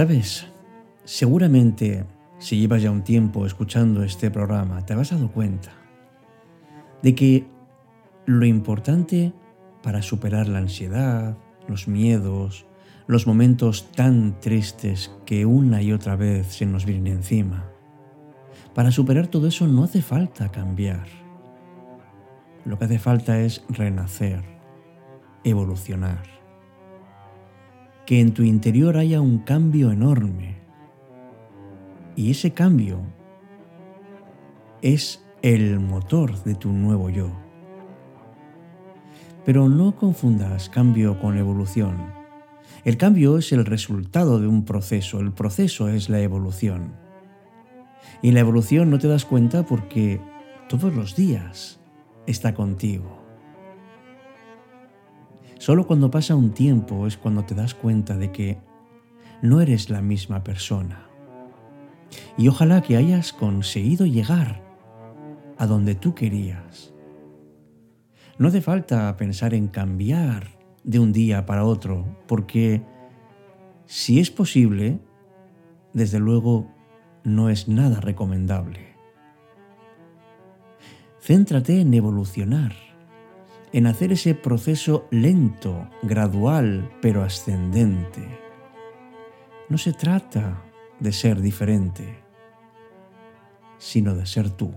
Sabes, seguramente si llevas ya un tiempo escuchando este programa, te habrás dado cuenta de que lo importante para superar la ansiedad, los miedos, los momentos tan tristes que una y otra vez se nos vienen encima, para superar todo eso no hace falta cambiar. Lo que hace falta es renacer, evolucionar. Que en tu interior haya un cambio enorme. Y ese cambio es el motor de tu nuevo yo. Pero no confundas cambio con evolución. El cambio es el resultado de un proceso, el proceso es la evolución. Y la evolución no te das cuenta porque todos los días está contigo. Solo cuando pasa un tiempo es cuando te das cuenta de que no eres la misma persona. Y ojalá que hayas conseguido llegar a donde tú querías. No hace falta pensar en cambiar de un día para otro, porque si es posible, desde luego no es nada recomendable. Céntrate en evolucionar, en hacer ese proceso lento, gradual, pero ascendente. No se trata de ser diferente, sino de ser tú.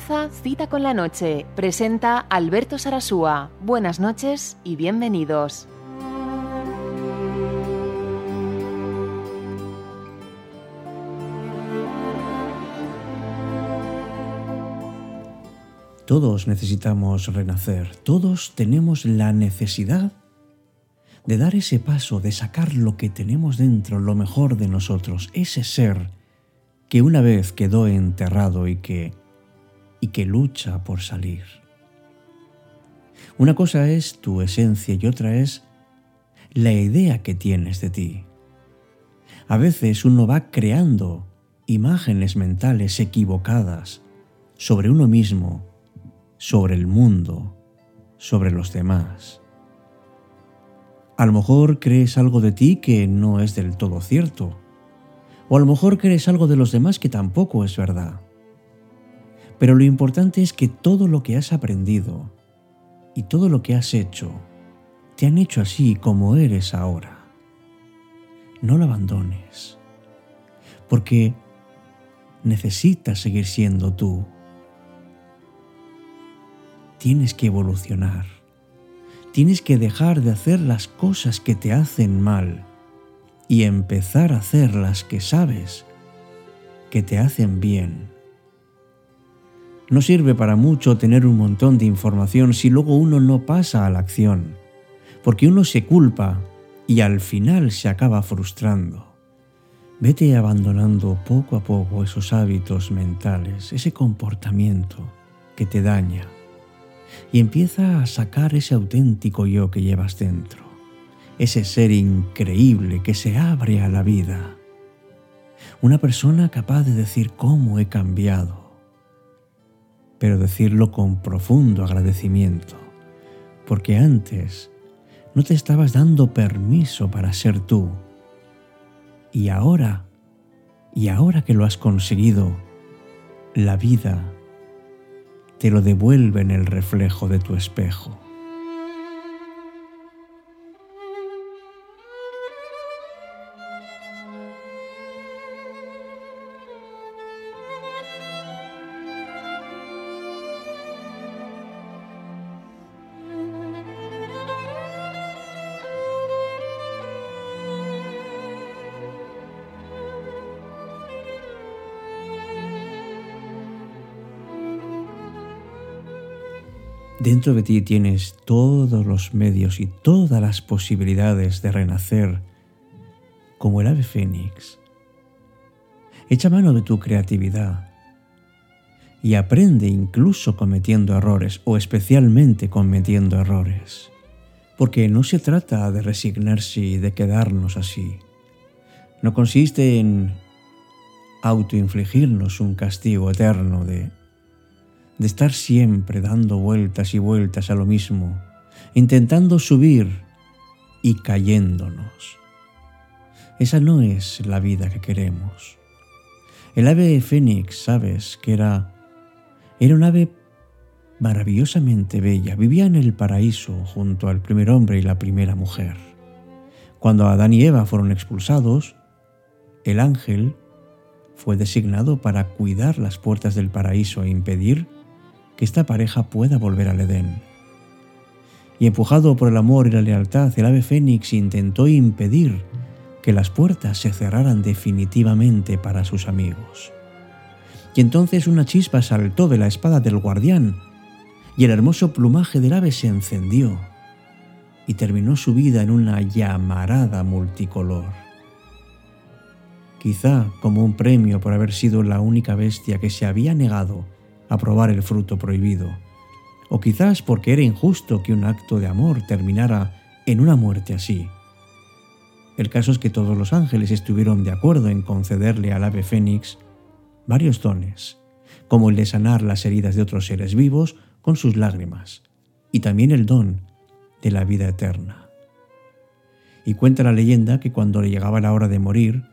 Cita con la Noche. Presenta Alberto Sarasúa. Buenas noches y bienvenidos. Todos necesitamos renacer, todos tenemos la necesidad de dar ese paso, de sacar lo que tenemos dentro, lo mejor de nosotros, ese ser que una vez quedó enterrado y que y que lucha por salir. Una cosa es tu esencia y otra es la idea que tienes de ti. A veces uno va creando imágenes mentales equivocadas sobre uno mismo, sobre el mundo, sobre los demás. A lo mejor crees algo de ti que no es del todo cierto, o a lo mejor crees algo de los demás que tampoco es verdad. Pero lo importante es que todo lo que has aprendido y todo lo que has hecho te han hecho así como eres ahora. No lo abandones, porque necesitas seguir siendo tú. Tienes que evolucionar. Tienes que dejar de hacer las cosas que te hacen mal y empezar a hacer las que sabes que te hacen bien. No sirve para mucho tener un montón de información si luego uno no pasa a la acción, porque uno se culpa y al final se acaba frustrando. Vete abandonando poco a poco esos hábitos mentales, ese comportamiento que te daña, y empieza a sacar ese auténtico yo que llevas dentro, ese ser increíble que se abre a la vida. Una persona capaz de decir cómo he cambiado, pero decirlo con profundo agradecimiento, porque antes no te estabas dando permiso para ser tú. Y ahora, y ahora que lo has conseguido, la vida te lo devuelve en el reflejo de tu espejo. Dentro de ti tienes todos los medios y todas las posibilidades de renacer como el ave fénix. Echa mano de tu creatividad. y aprende incluso cometiendo errores o especialmente cometiendo errores. Porque no se trata de resignarse y de quedarnos así. No consiste en autoinfligirnos un castigo eterno de, de estar siempre dando vueltas y vueltas a lo mismo, intentando subir y cayéndonos. Esa no es la vida que queremos. El ave fénix, sabes, que era era un ave maravillosamente bella. Vivía en el paraíso junto al primer hombre y la primera mujer. Cuando Adán y Eva fueron expulsados, el ángel fue designado para cuidar las puertas del paraíso e impedir que esta pareja pueda volver al Edén. Y empujado por el amor y la lealtad, el ave fénix intentó impedir que las puertas se cerraran definitivamente para sus amigos. Y entonces una chispa saltó de la espada del guardián, y el hermoso plumaje del ave se encendió, y terminó su vida en una llamarada multicolor. Quizá como un premio por haber sido la única bestia que se había negado a probar el fruto prohibido, o quizás porque era injusto que un acto de amor terminara en una muerte así. El caso es que todos los ángeles estuvieron de acuerdo en concederle al ave fénix varios dones, como el de sanar las heridas de otros seres vivos con sus lágrimas, y también el don de la vida eterna. Y cuenta la leyenda que cuando le llegaba la hora de morir,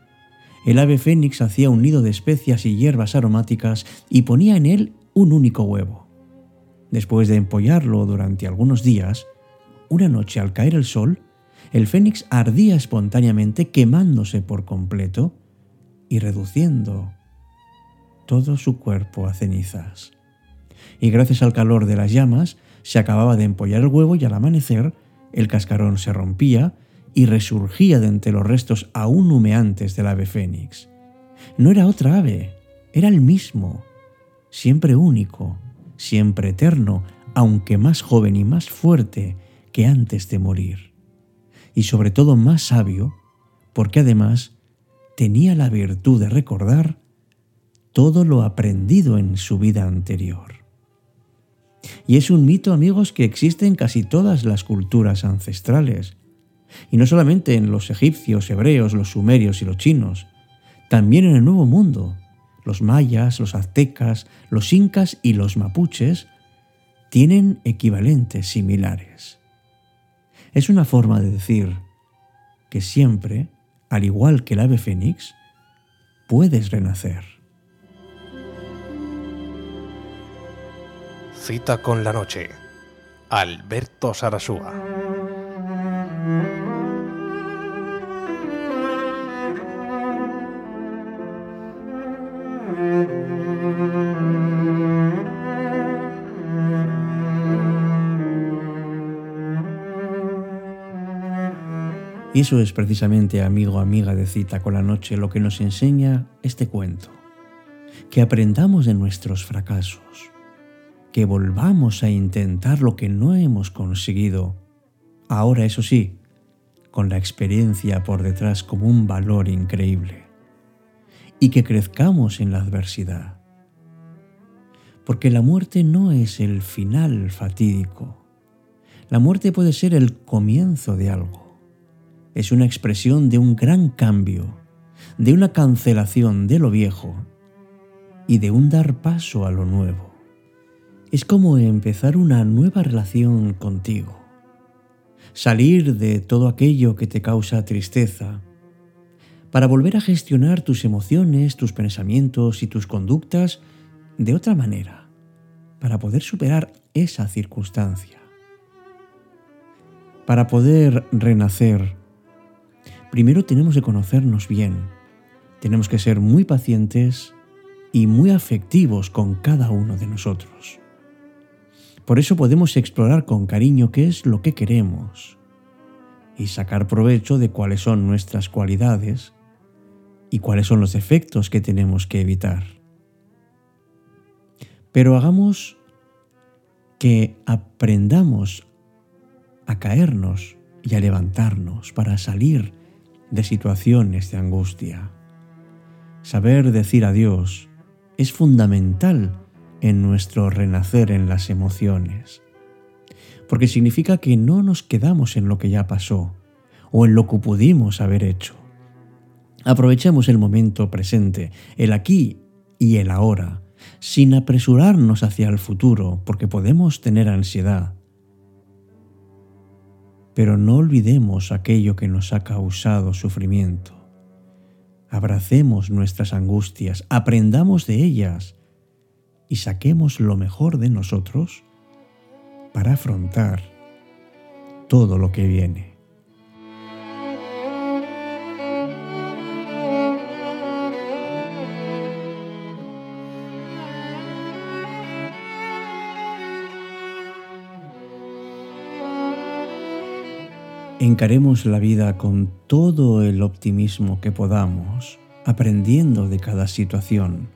el ave fénix hacía un nido de especias y hierbas aromáticas y ponía en él un único huevo. Después de empollarlo durante algunos días, una noche al caer el sol, el fénix ardía espontáneamente quemándose por completo y reduciendo todo su cuerpo a cenizas. Y gracias al calor de las llamas, se acababa de empollar el huevo y al amanecer el cascarón se rompía y resurgía de entre los restos aún humeantes del ave fénix. No era otra ave, era el mismo, siempre único, siempre eterno, aunque más joven y más fuerte que antes de morir. Y sobre todo más sabio, porque además tenía la virtud de recordar todo lo aprendido en su vida anterior. Y es un mito, amigos, que existe en casi todas las culturas ancestrales. Y no solamente en los egipcios, hebreos, los sumerios y los chinos, también en el Nuevo Mundo. Los mayas, los aztecas, los incas y los mapuches tienen equivalentes similares. Es una forma de decir que siempre, al igual que el ave fénix, puedes renacer. Cita con la noche. Alberto Sarasúa. Y eso es precisamente, amigo, amiga de cita con la noche, lo que nos enseña este cuento. Que aprendamos de nuestros fracasos, que volvamos a intentar lo que no hemos conseguido. Ahora, eso sí, con la experiencia por detrás como un valor increíble. Y que crezcamos en la adversidad. Porque la muerte no es el final fatídico. La muerte puede ser el comienzo de algo. Es una expresión de un gran cambio, de una cancelación de lo viejo y de un dar paso a lo nuevo es como empezar una nueva relación contigo. Salir de todo aquello que te causa tristeza para volver a gestionar tus emociones, tus pensamientos y tus conductas de otra manera, para poder superar esa circunstancia. Para poder renacer, primero tenemos que conocernos bien, tenemos que ser muy pacientes y muy afectivos con cada uno de nosotros. Por eso podemos explorar con cariño qué es lo que queremos y sacar provecho de cuáles son nuestras cualidades y cuáles son los defectos que tenemos que evitar. Pero hagamos que aprendamos a caernos y a levantarnos para salir de situaciones de angustia. Saber decir adiós es fundamental en nuestro renacer en las emociones, porque significa que no nos quedamos en lo que ya pasó o en lo que pudimos haber hecho. Aprovechemos el momento presente, el aquí y el ahora, sin apresurarnos hacia el futuro, porque podemos tener ansiedad. Pero no olvidemos aquello que nos ha causado sufrimiento. Abracemos nuestras angustias, aprendamos de ellas y saquemos lo mejor de nosotros para afrontar todo lo que viene. Encaremos la vida con todo el optimismo que podamos, aprendiendo de cada situación,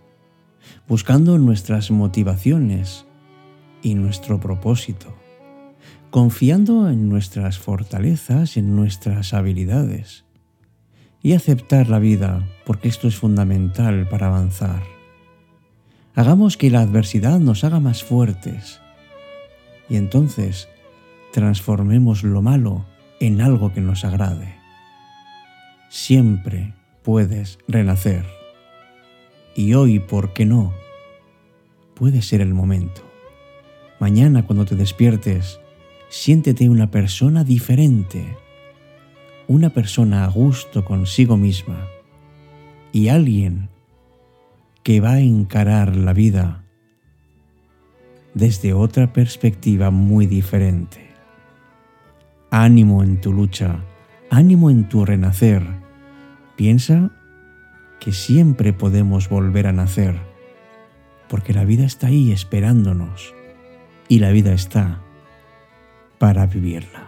buscando nuestras motivaciones y nuestro propósito, confiando en nuestras fortalezas en nuestras habilidades, y aceptar la vida porque esto es fundamental para avanzar. Hagamos que la adversidad nos haga más fuertes y entonces transformemos lo malo en algo que nos agrade. Siempre puedes renacer. Y hoy, ¿por qué no? Puede ser el momento. Mañana cuando te despiertes, siéntete una persona diferente, una persona a gusto consigo misma y alguien que va a encarar la vida desde otra perspectiva muy diferente ánimo en tu lucha, ánimo en tu renacer. Piensa que siempre podemos volver a nacer, porque la vida está ahí esperándonos y la vida está para vivirla.